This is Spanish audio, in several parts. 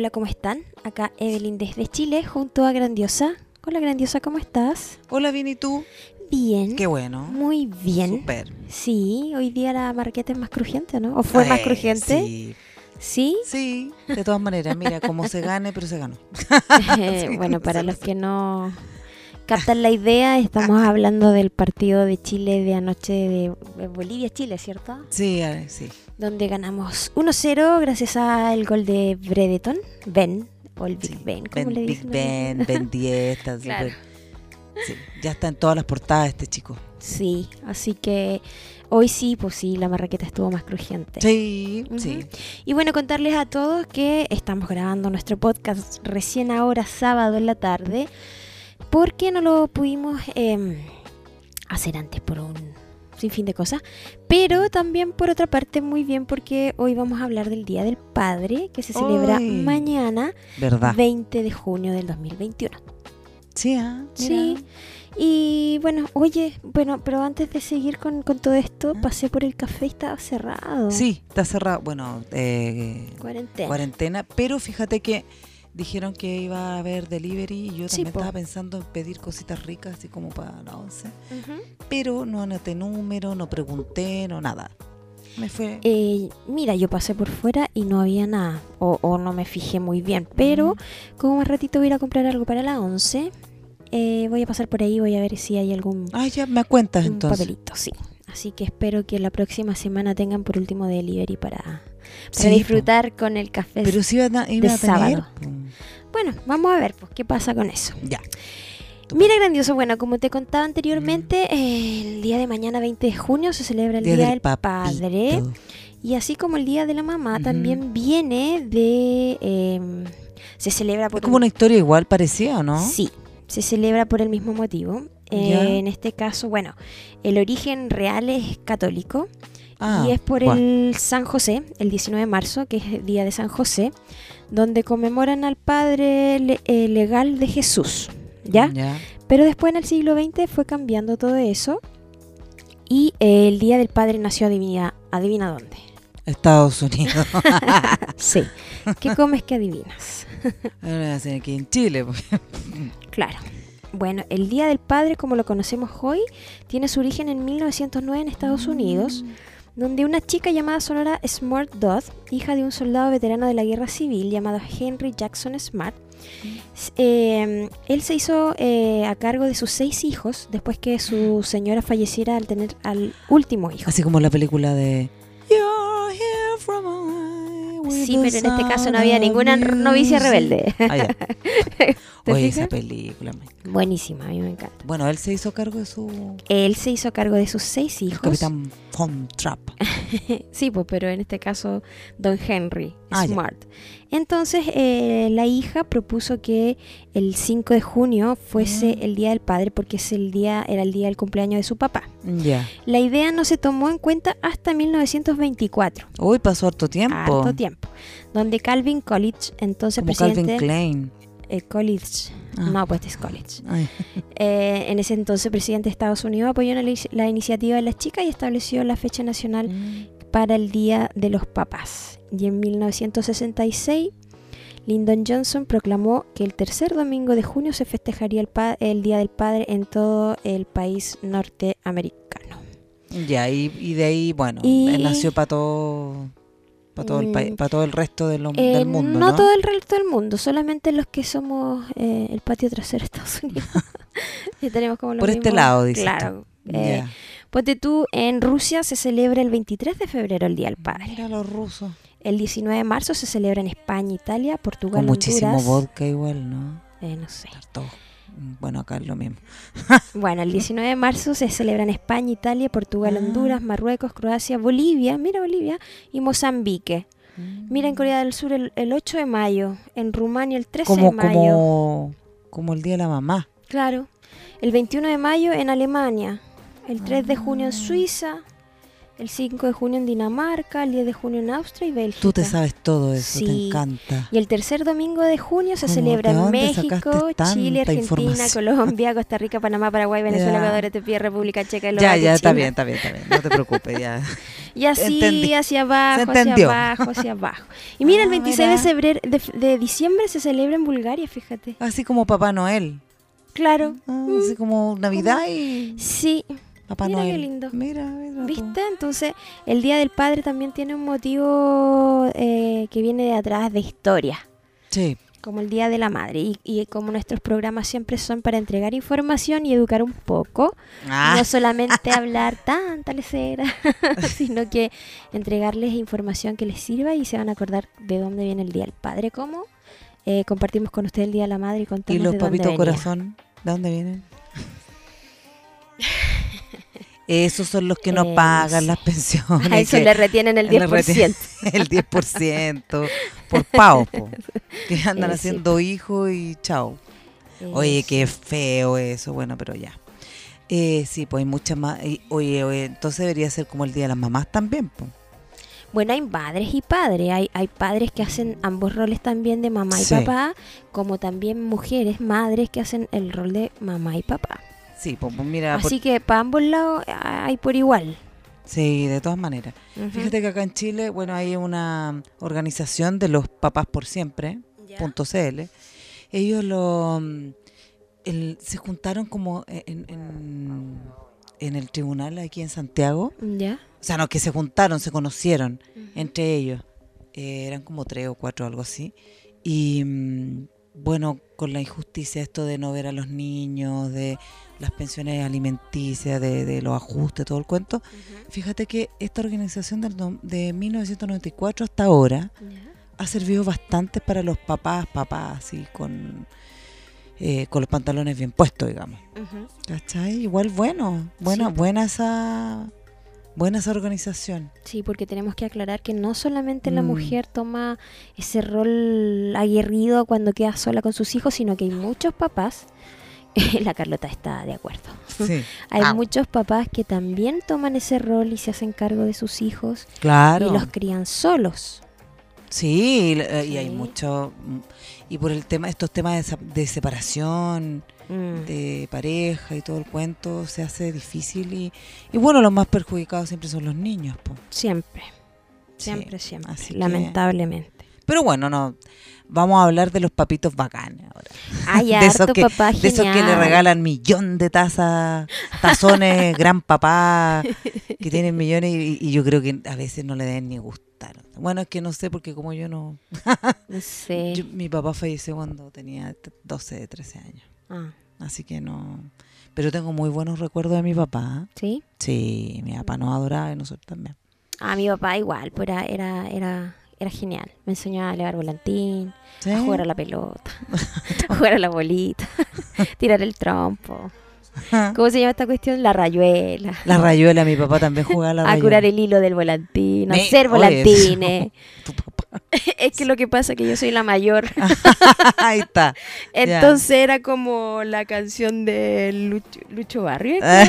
Hola, ¿cómo están? Acá Evelyn desde Chile junto a Grandiosa. Hola, Grandiosa, ¿cómo estás? Hola, bien, ¿y tú? Bien. Qué bueno. Muy bien. Super. Sí, hoy día la marqueta es más crujiente, ¿no? ¿O fue más Eh, crujiente? Sí. ¿Sí? Sí, de todas maneras, mira, como se gane, pero se ganó. Eh, bueno, para los que no captan la idea, estamos hablando del partido de Chile de anoche de Bolivia-Chile, ¿cierto? Sí, sí. Donde ganamos 1-0 gracias al gol de Bredeton, Ben, o el Big sí. Ben, ¿cómo Ben- le Big dicen? Ben, Ben 10, está Claro. Sí, ya está en todas las portadas este chico. Sí, así que hoy sí, pues sí, la marraqueta estuvo más crujiente. Sí, Ujú. sí. Y bueno, contarles a todos que estamos grabando nuestro podcast recién ahora, sábado en la tarde, porque no lo pudimos em, hacer antes por un sinfín de cosas, pero también por otra parte muy bien porque hoy vamos a hablar del Día del Padre, que se celebra mañana, ¿Verdad? 20 de junio del 2021. Sí, ah. Sí. Y bueno, oye, bueno, pero antes de seguir con, con todo esto, Ah. pasé por el café y estaba cerrado. Sí, está cerrado. Bueno, eh, Cuarentena. cuarentena, pero fíjate que dijeron que iba a haber delivery y yo Sí, también po. estaba pensando en pedir cositas ricas, así como para la once. Ujú. Pero no anoté número, no pregunté, no nada. Me fue. Eh, mira, yo pasé por fuera y no había nada, o, o no me fijé muy bien, pero como más ratito voy a ir a comprar algo para la 11, eh, voy a pasar por ahí, voy a ver si hay algún Ah, ya me cuentas entonces. papelito, sí. Así que espero que la próxima semana tengan por último delivery para, para Sí, po. disfrutar con el café. Pero si iban a, iban de a tener. sábado. po. Bueno, vamos a ver pues, qué pasa con eso. Ya. Mira, grandioso, bueno, como te contaba anteriormente, eh, el día de mañana 20 de junio se celebra el Día, del, papito. Padre. Y así como el Día de la Mamá, también viene de... em, se celebra por... Es como una historia igual parecida, ¿o ¿no? Sí, se celebra por el mismo motivo. Eh, en este caso, bueno, el origen real es católico Ah, y es por bueno. el San José, el 19 de marzo, que es el Día de San José, donde conmemoran al Padre le- eh, legal de Jesús. ¿Ya? Ya. Pero después en el siglo XX fue cambiando todo eso y eh, el Día del Padre nació, adivina, adivina dónde. Estados Unidos. Sí. ¿Qué comes que adivinas? Ahora hacen aquí en Chile. pues. Claro. Bueno, el Día del Padre, como lo conocemos hoy, tiene su origen en 1909 en Estados Unidos, donde una chica llamada Sonora Smart Dodd, hija de un soldado veterano de la guerra civil llamado Henry Jackson Smart, eh, él se hizo eh, a cargo de sus seis hijos después que su señora falleciera al tener al último hijo. Así como la película de. You're here from away Sí, pero en este caso no había ninguna novicia rebelde. Ah. ¿Te Oye, fijas? esa película. me- Buenísima, a mí me encanta. Bueno, él se hizo cargo de su. Él se hizo cargo de sus seis el hijos. Capitán Von Trapp. Sí, pues, pero en este caso, Don Henry Ah, ya. Smart. Entonces, eh, la hija propuso que el 5 de junio fuese Mm. el Día del Padre porque es el día, era el día del cumpleaños de su papá. Ya. La idea no se tomó en cuenta hasta 1924, Uy, pasó harto tiempo. harto tiempo, donde Calvin College, entonces Como Calvin presidente... Klein. Eh, College, Ah. no, pues es College. Eh, en ese entonces, presidente de Estados Unidos apoyó la, la iniciativa de las chicas y estableció la fecha nacional para el Día de los Papás. Y en 1966, Lyndon Johnson proclamó que el tercer domingo de junio se festejaría el, pa- el Día del Padre en todo el país norteamericano. Ya, y, y de ahí, bueno, Y- nació para todo, para todo, el país, para todo el resto de lo- Eh, del mundo, no, ¿no? todo el resto del mundo, solamente los que somos eh, el patio trasero de Estados Unidos. Tenemos como Por este lado, dices tú. Claro. eh, Ya. Ponte tú, en Rusia se celebra el 23 de febrero el Día del Padre. Mira los rusos. El 19 de marzo se celebra en España, Italia, Portugal, Con muchísimo vodka igual, ¿no? Eh, no sé. Harto. Bueno, acá es lo mismo. Bueno, el 19 de marzo se celebra en España, Italia, Portugal, Ah. Honduras, Marruecos, Croacia, Bolivia, mira Bolivia, y Mozambique. Mira en Corea del Sur el, el 8 de mayo, en Rumania el 13 como, de mayo. como, como el día de la mamá. Claro. El 21 de mayo en Alemania, el 3 de junio en Suiza, El 5 de junio en Dinamarca, el 10 de junio en Austria y Bélgica. Tú te sabes todo eso, te encanta. Y el tercer domingo de junio se celebra ¿De en México, Chile, Argentina? Colombia, Costa Rica, Panamá, Paraguay, Venezuela, Ya. Ecuador, Etiopía, República Checa, Ya, Eslovaquia, ya, está China. bien, está bien, está bien. No te preocupes, ya. Y así Entendí. hacia abajo, hacia abajo, hacia abajo. Y mira, el Ah, 26 de, mira. febrero, de, de diciembre se celebra en Bulgaria, fíjate. Así como Papá Noel. Claro. Ah, así como Navidad y Sí, Papá Mira qué lindo. Mira, mira. ¿viste? Entonces, el Día del Padre también tiene un motivo eh, que viene de atrás de historia. Sí, como el Día de la Madre. Y, y como nuestros programas siempre son para entregar información y educar un poco, Ah, no solamente hablar tanta lecera, sino que entregarles información que les sirva y se van a acordar de dónde viene el Día del Padre. ¿Cómo? Eh, compartimos con usted el Día de la Madre y ¿Y contamos los de dónde papitos venía. corazón? ¿De dónde vienen? Esos son los que no pagan sí. las pensiones. A eso le retienen el le 10%. retienen el 10% por pavo, po, que andan Eh, sí. haciendo hijos y chao. Oye, qué feo eso, bueno, pero ya. Eh, sí, pues hay muchas más. Oye, oye, entonces debería ser como el Día de las Mamás también, pues. Bueno, hay madres y padres. Hay, hay padres que hacen ambos roles también de mamá y Sí. papá, como también mujeres, madres que hacen el rol de mamá y papá. Sí, pues pues por- Así que para ambos lados ah, hay por igual. sí, de todas maneras. Fíjate que acá en Chile, bueno, hay una organización de los papás por siempre, punto .cl. Ellos lo mm, el- se juntaron como en, en, en el tribunal aquí en Santiago. ¿Ya? O sea, no, que se juntaron, se conocieron entre ellos. Eh, eran como tres o cuatro, algo así. Y mm, bueno, con la injusticia esto de no ver a los niños, de las pensiones alimenticias, de, de los ajustes, todo el cuento. Fíjate que esta organización del de 1994 hasta ahora ha servido bastante para los papás, papás, así, con, eh, con los pantalones bien puestos, digamos. ¿Cachai? Igual bueno, buena, Sí. buena esa, buena esa organización. Sí, porque tenemos que aclarar que no solamente la Mm. mujer toma ese rol aguerrido cuando queda sola con sus hijos, sino que hay muchos papás, la Carlota está de acuerdo, Sí. hay Ah. muchos papás que también toman ese rol y se hacen cargo de sus hijos Claro. y los crían solos. Sí, y, eh, y hay mucho. mm, Y por el tema, estos temas de, separación, Mm. de pareja y todo el cuento, se hace difícil. Y, y bueno, los más perjudicados siempre son los niños. po. Siempre, Sí, siempre, siempre, así lamentablemente. Pero bueno, no. Vamos a hablar de los papitos bacanes ahora. Hay de esos que, papá de esos que le regalan millón de tazas, tazones, gran papá, que tienen millones y, y yo creo que a veces no le deben ni gustar. Bueno, es que no sé, porque como yo no... No sé. Yo- mi papá falleció cuando tenía t- 12, 13 años. Ah, Así que no. Pero tengo muy buenos recuerdos de mi papá. ¿Sí? Sí, mi papá nos adoraba y nosotros también. A mi papá igual, pues era, era, era, era genial. Me enseñó a elevar volantín, ¿Sí? a jugar a la pelota, a jugar a la bolita, tirar el trompo. ¿Cómo se llama esta cuestión? La rayuela. La rayuela, mi papá también jugaba a la a rayuela. curar el hilo del volantín, Me- hacer volantines. Tu papá. es que lo que pasa es que yo soy la mayor. Ahí está. Entonces era como la canción de Lucho, Lucho Barrio. Ah.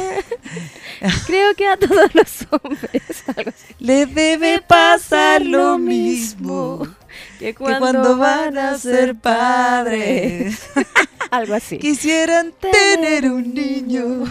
Creo que a todos los hombres. Algo así. Le debe pasar lo mismo que que cuando van a ser padres. Algo así. Quisieran tener un niño,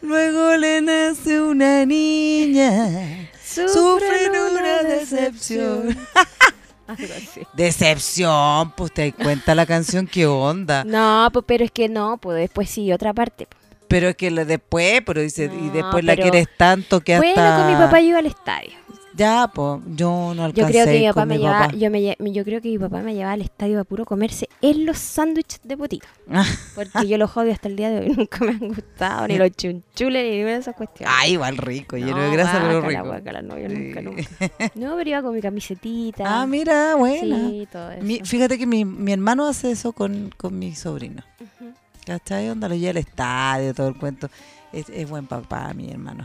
luego le nace una niña. Sufren una decepción. Algo así. Decepción, pues te cuenta la canción, qué onda. No, pues, pero es que no, pues después sí, otra parte. pues. Pero es que después, pero dice, y después la pero- quieres tanto que hasta... Bueno, con mi papá yo iba al estadio. Ya, pues, yo no alcancé Yo creo que mi papá con me mi llevaba, papá. yo, me, yo creo que mi papá me llevaba al estadio a puro comerse en los sándwiches de potito. Porque yo los odio hasta el día de hoy, nunca me han gustado, ni los chunchules, ni ninguna de esas cuestiones. Ay, igual rico, lleno No, de grasa, pero rico. guácala, no, yo Sí. nunca, nunca. No, pero iba con mi camisetita. Ah, mira, buena. Sí, todo eso. Mi- fíjate que mi, mi hermano hace eso con, con mi sobrino. ¿Cachai? Onda lo lleva al estadio, todo el cuento. Es, es buen papá, mi hermano.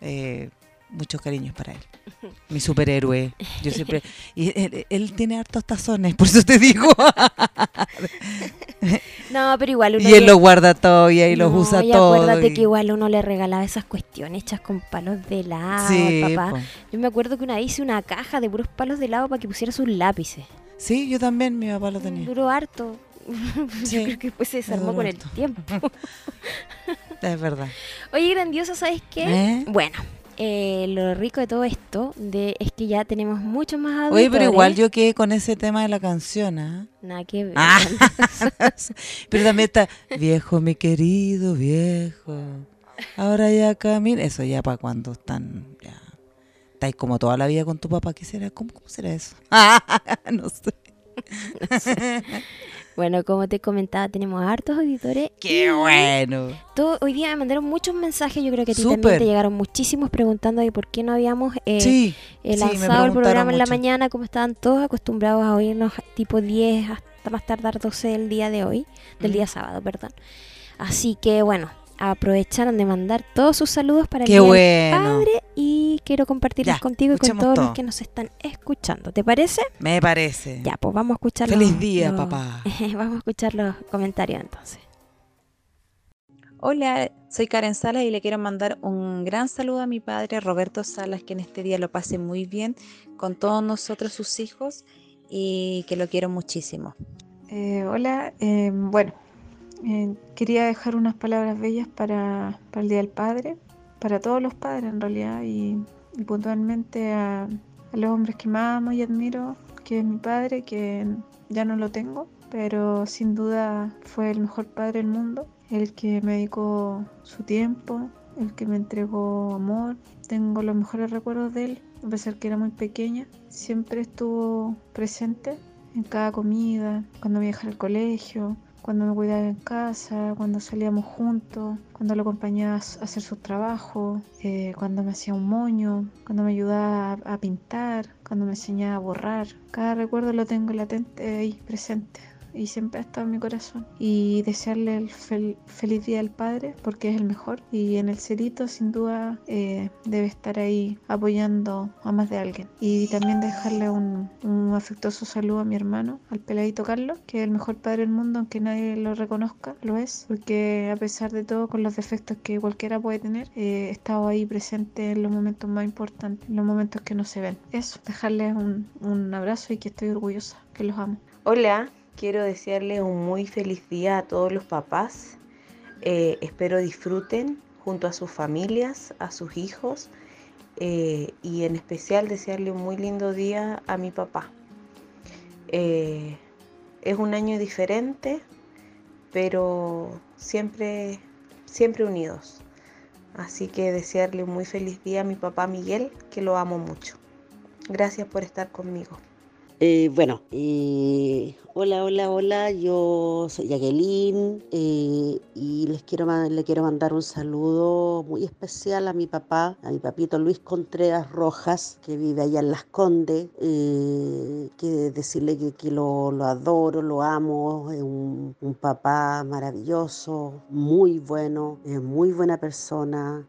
Eh, muchos cariños para él. Mi superhéroe. Yo siempre. Y él, él tiene hartos tazones, por eso te digo. No, pero igual uno Y él le- lo guarda todo y ahí los No, usa y todo. acuérdate y- que igual uno le regalaba esas cuestiones hechas con palos de helado Sí, papá. po. Yo me acuerdo que una vez hice una caja de puros palos de helado para que pusiera sus lápices. Sí, yo también, mi papá lo tenía. Duró harto. Sí, Yo creo que después se desarmó con el tiempo. Es verdad. Oye, grandiosa, ¿sabes qué? ¿Eh? Bueno, eh, lo rico de todo esto de, es que ya tenemos muchos más adultos. Oye, pero igual yo quedé con ese tema de la canción, ¿ah? Nada que ver. Ah. pero también está, viejo, mi querido viejo, ahora ya camina. Eso ya para cuando están, ya. Estáis como toda la vida con tu papá, ¿qué será? ¿Cómo, cómo será eso? no sé. Bueno, como te comentaba, tenemos hartos auditores. ¡Qué bueno! todo- hoy día me mandaron muchos mensajes. Yo creo que a ti Súper. también te llegaron muchísimos preguntando de por qué no habíamos eh, sí, eh, sí, lanzado el programa en la mañana, como estaban todos acostumbrados a oírnos tipo 10 hasta más tardar 12 del día de hoy, del Mm. día sábado, perdón. Así que bueno, aprovecharon de mandar todos sus saludos para el ¡Qué Día del bueno! Padre y quiero compartirlos Ya, contigo y con todos los que nos están escuchando. ¿Te parece? Me parece. Ya, pues vamos a escuchar Feliz los- día, los- papá. vamos a escuchar los comentarios entonces. Hola, soy Karen Salas y le quiero mandar un gran saludo a mi padre Roberto Salas, que en este día lo pase muy bien con todos nosotros, sus hijos, y que lo quiero muchísimo. Eh, hola, eh, bueno, eh, quería dejar unas palabras bellas para, para el Día del Padre, para todos los padres en realidad, y, puntualmente a, los hombres que más amo y admiro, que es mi padre, que ya no lo tengo, pero sin duda fue el mejor padre del mundo, el que me dedicó su tiempo, el que me entregó amor. Tengo los mejores recuerdos de él, a pesar que era muy pequeña, siempre estuvo presente en cada comida, cuando me al colegio, cuando me cuidaba en casa, cuando salíamos juntos, cuando lo acompañaba a hacer sus trabajos, eh, cuando me hacía un moño, cuando me ayudaba a, pintar, cuando me enseñaba a borrar. Cada recuerdo lo tengo latente ahí, presente. Y siempre ha estado en mi corazón. Y desearle el fel- feliz día al padre, porque es el mejor. Y en el cerito, sin duda, eh, debe estar ahí apoyando a más de alguien. Y también dejarle un, un afectuoso saludo a mi hermano, al peladito Carlos, que es el mejor padre del mundo, aunque nadie lo reconozca, lo es, porque a pesar de todo, con los defectos que cualquiera puede tener, eh, he estado ahí presente en los momentos más importantes, en los momentos que no se ven. Eso, dejarles un, un abrazo y que estoy orgullosa, que los amo. Hola, quiero desearles un muy feliz día a todos los papás. Eh, espero disfruten junto a sus familias, a sus hijos eh, y en especial desearle un muy lindo día a mi papá. Eh, es un año diferente, pero siempre, siempre unidos. Así que desearle un muy feliz día a mi papá Miguel, que lo amo mucho. Gracias por estar conmigo. Eh, bueno, eh, hola, hola, hola, yo soy Jacqueline eh, y les quiero, le quiero mandar un saludo muy especial a mi papá, a mi papito Luis Contreras Rojas, que vive allá en Las Condes, que decirle que, lo, adoro, lo amo, es un, papá maravilloso, muy bueno, es muy buena persona,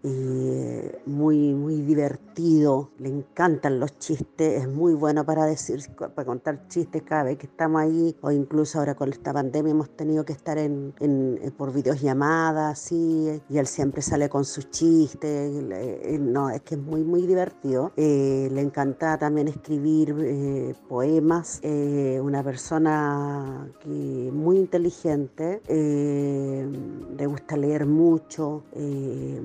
muy, muy divertido, le encantan los chistes, es muy bueno para decir, contar chistes cada vez que estamos ahí, o incluso ahora con esta pandemia hemos tenido que estar en, en- en- por videollamadas, así, y él siempre sale con sus chistes, eh, no, es que es muy, muy divertido. Eh, le encanta también escribir eh, poemas, eh, una persona que, muy inteligente, eh, le gusta leer mucho, eh,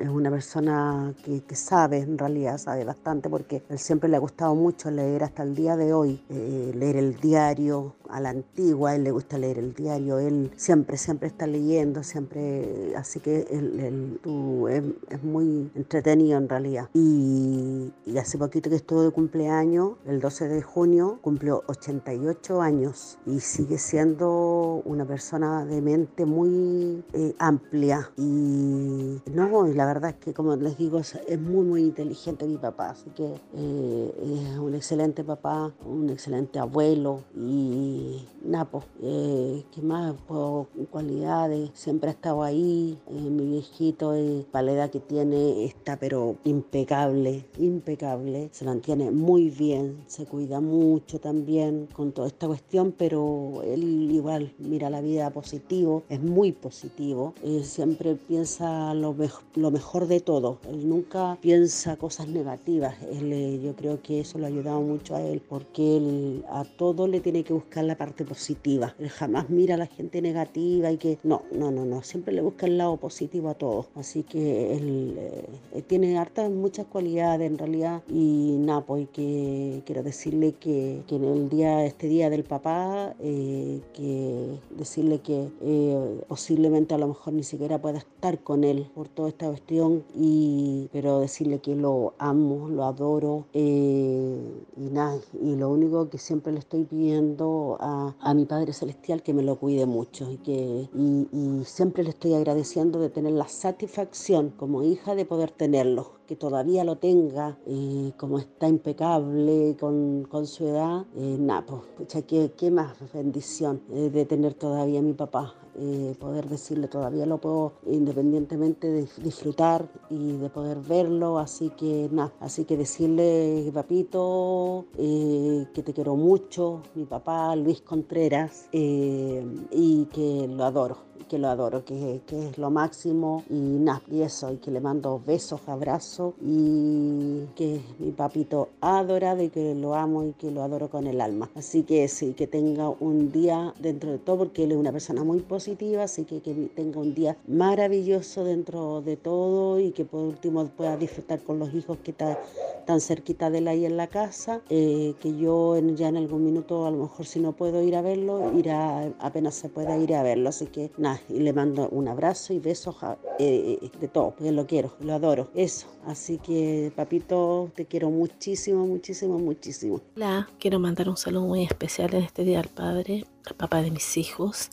es una persona que, que sabe, en realidad sabe bastante, porque él siempre le ha gustado mucho leer hasta el día de hoy, eh, leer el diario a la antigua, él le gusta leer el diario, él siempre, siempre está leyendo, siempre, así que él, él- es, es muy entretenido en realidad. Y, y hace poquito que estuvo de cumpleaños, el 12 de junio, cumplió 88 años y sigue siendo una persona de mente muy eh, amplia. Y no, la verdad es que como les digo, es muy, muy inteligente mi papá, así que eh, es un excelente papá papá, un excelente abuelo y Napo, eh, ¿qué más? Por cualidades, siempre ha estado ahí, eh, mi viejito, eh, para la edad que tiene, está pero impecable, impecable, se mantiene muy bien, se cuida mucho también con toda esta cuestión, pero él igual mira la vida positivo, es muy positivo, siempre piensa lo, lo mejor de todo, él nunca piensa cosas negativas, él, yo creo que eso lo ha ayudado mucho a él, porque él a todo le tiene que buscar la parte positiva. Él jamás mira a la gente negativa y que no, no, no, no, siempre le busca el lado positivo a todos. Así que él, eh, tiene hartas, muchas cualidades en realidad y nada, pues que quiero decirle que, en el día, este día del papá, eh, que decirle que eh, posiblemente a lo mejor ni siquiera pueda estar con él por toda esta cuestión, y, pero decirle que lo amo, lo adoro y nada, y lo único que siempre le estoy pidiendo a, a mi Padre Celestial que me lo cuide mucho y que y, siempre le estoy agradeciendo de tener la satisfacción como hija de poder tenerlo, que todavía lo tenga, y como está impecable con, con su edad, eh, nada, pues, qué, qué más bendición eh, de tener todavía a mi papá. Eh, poder decirle todavía lo puedo independientemente de disfrutar y de poder verlo, así que nada, así que decirle papito eh, que te quiero mucho, mi papá Luis Contreras eh, y que lo adoro que lo adoro, que, que, es lo máximo y nada, y eso, y que le mando besos, abrazos y que es mi papito adorado y que lo amo y que lo adoro con el alma. Así que sí, que tenga un día dentro de todo, porque él es una persona muy positiva, así que que tenga un día maravilloso dentro de todo y que por último pueda disfrutar con los hijos que está tan cerquita de él ahí en la casa, eh, que yo en, ya en algún minuto a lo mejor si no puedo ir a verlo, irá apenas se pueda ir a verlo. Así que nada, y le mando un abrazo y besos eh, eh, de todo, porque lo quiero, lo adoro, eso. Así que papito, te quiero muchísimo, muchísimo, muchísimo. Hola, quiero mandar un saludo muy especial en este día al padre, al papá de mis hijos.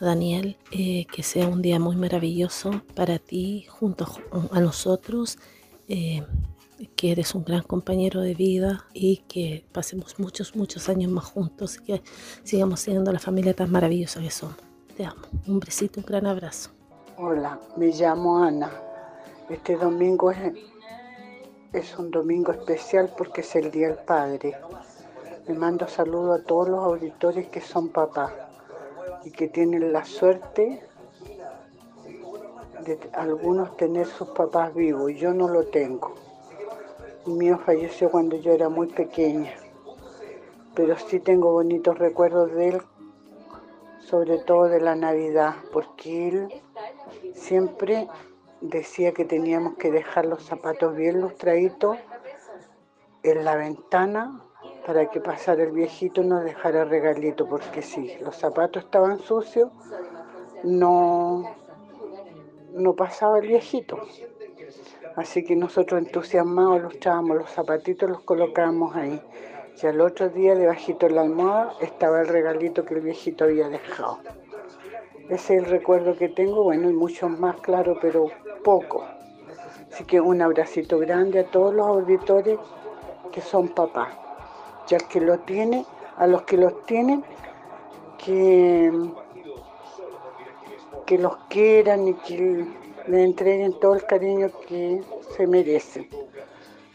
Daniel, que sea un día muy maravilloso para ti junto a nosotros que eres un gran compañero de vida y que pasemos muchos, muchos años más juntos y que sigamos siendo la familia tan maravillosa que somos. Un besito, un gran abrazo. Hola, me llamo Ana. Este domingo es, un domingo especial porque es el Día del Padre. Me mando saludos a todos los auditores que son papás y que tienen la suerte de algunos tener sus papás vivos. Yo no lo tengo. El mío falleció cuando yo era muy pequeña, pero sí tengo bonitos recuerdos de él, sobre todo de la Navidad, porque él siempre decía que teníamos que dejar los zapatos bien lustraditos en la ventana para que pasara el viejito y nos dejara regalito, porque si los zapatos estaban sucios, no, no pasaba el viejito. Así que nosotros entusiasmados lustrábamos los zapatitos, los colocábamos ahí. Y al otro día, debajito de la almohada, estaba el regalito que el viejito había dejado. Ese es el recuerdo que tengo, bueno, y mucho más claro, pero poco. Así que un abracito grande a todos los auditores que son papás. Ya que lo tiene, a los que los tienen, que, que los quieran y que le entreguen todo el cariño que se merecen.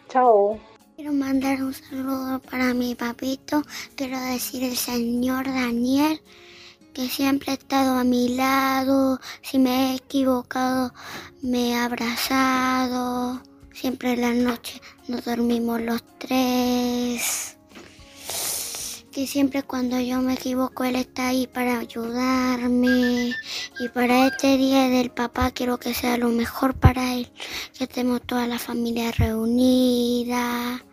Chao. Quiero mandar un saludo para mi papito. Quiero decir el señor Daniel, que siempre ha estado a mi lado. Si me he equivocado, me ha abrazado. Siempre en la noche nos dormimos los tres que siempre cuando yo me equivoco Él está ahí para ayudarme. Y para este día del papá quiero que sea lo mejor para Él, que estemos toda la familia reunida.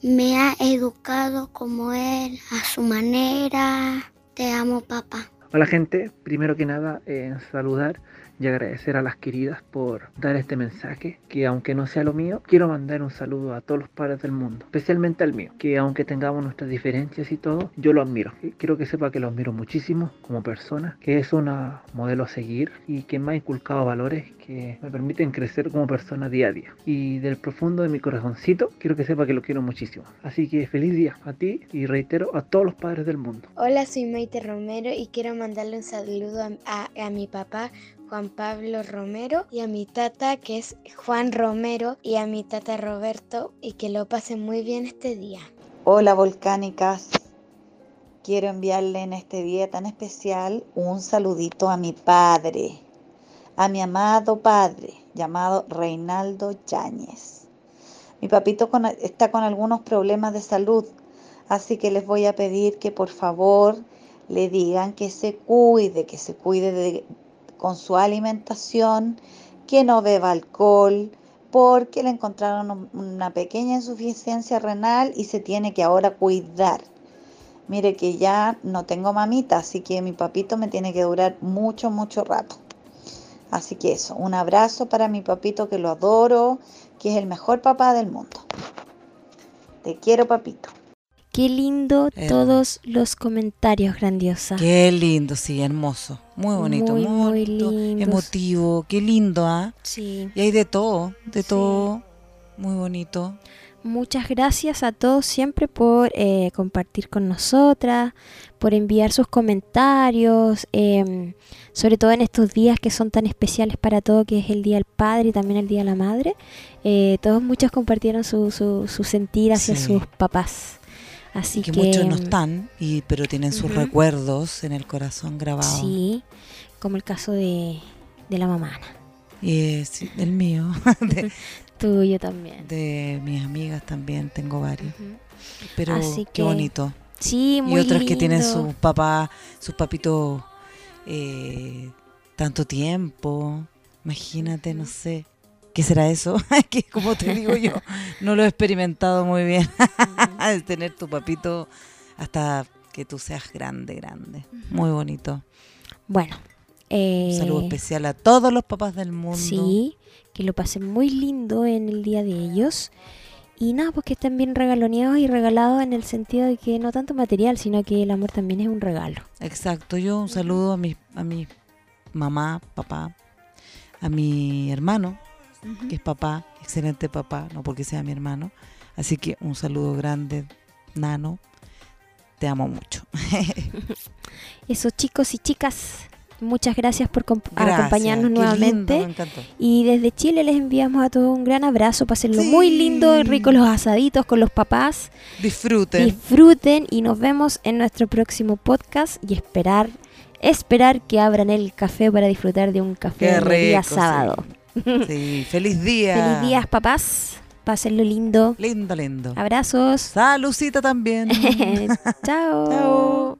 Me ha educado como Él, a su manera. Te amo, papá. Hola gente, primero que nada eh, saludar y agradecer a las queridas por dar este mensaje, que aunque no sea lo mío, quiero mandar un saludo a todos los padres del mundo, especialmente al mío, que aunque tengamos nuestras diferencias y todo, yo lo admiro. Quiero que sepa que lo admiro muchísimo como persona, que es una modelo a seguir y que me ha inculcado valores que me permiten crecer como persona día a día. Y del profundo de mi corazoncito, quiero que sepa que lo quiero muchísimo. Así que feliz día a ti y reitero a todos los padres del mundo. Hola, soy Maite Romero y quiero mandarle un saludo a, a, a mi papá Juan Pablo Romero y a mi tata que es Juan Romero y a mi tata Roberto y que lo pasen muy bien este día. Hola volcánicas, quiero enviarle en este día tan especial un saludito a mi padre, a mi amado padre llamado Reinaldo Yáñez. Mi papito con, está con algunos problemas de salud, así que les voy a pedir que por favor le digan que se cuide, que se cuide de, con su alimentación, que no beba alcohol, porque le encontraron una pequeña insuficiencia renal y se tiene que ahora cuidar. Mire que ya no tengo mamita, así que mi papito me tiene que durar mucho, mucho rato. Así que eso, un abrazo para mi papito que lo adoro, que es el mejor papá del mundo. Te quiero, papito. Qué lindo Eh. todos los comentarios, grandiosa. Qué lindo, sí, hermoso. Muy bonito, Muy, muy, muy bonito, emotivo. Qué lindo, ¿ah? Sí. Y hay de todo, de Sí. todo. Muy bonito. Muchas gracias a todos siempre por eh, compartir con nosotras, por enviar sus comentarios, em, sobre todo en estos días que son tan especiales para todo, que es el Día del Padre y también el Día de la Madre. Eh, todos muchos compartieron su, su, su sentir hacia Sí. sus papás. Así que, que, muchos no están, y, pero tienen sus Ujú. recuerdos en el corazón grabados. Sí, como el caso de, de la mamá Ana. Y es sí, el mío, de, Tuyo también. de mis amigas también, tengo varios. Ujú. Pero Así qué que, bonito. Sí, muy y otros que tienen lindo. sus papás, sus papitos eh, tanto tiempo. Imagínate, no sé. ¿Qué será eso? que como te digo yo, no lo he experimentado muy bien. de tener tu papito hasta que tú seas grande, grande. Muy bonito. Bueno. eh, Un saludo especial a todos los papás del mundo. Sí, que lo pasen muy lindo en el día de ellos. Y nada, pues que estén bien regaloneados y regalados en el sentido de que no tanto material, sino que el amor también es un regalo. Exacto, yo un saludo a mi, a mi mamá, papá, a mi hermano, que es papá, excelente papá, no porque sea mi hermano. Así que un saludo grande, Nano, te amo mucho. Eso chicos y chicas, muchas gracias por Gracias, acompañarnos lindo, nuevamente. me. Y desde Chile les enviamos a todos un gran abrazo, pásenlo muy lindo, rico los asaditos con los papás. Disfruten. Disfruten y nos vemos en nuestro próximo podcast y esperar esperar que abran el café para disfrutar de un café el día sí. Sí, feliz día. Feliz días, papás. Pásenlo lindo. Lindo, lindo. Abrazos. Salucita también. Chao. Chao.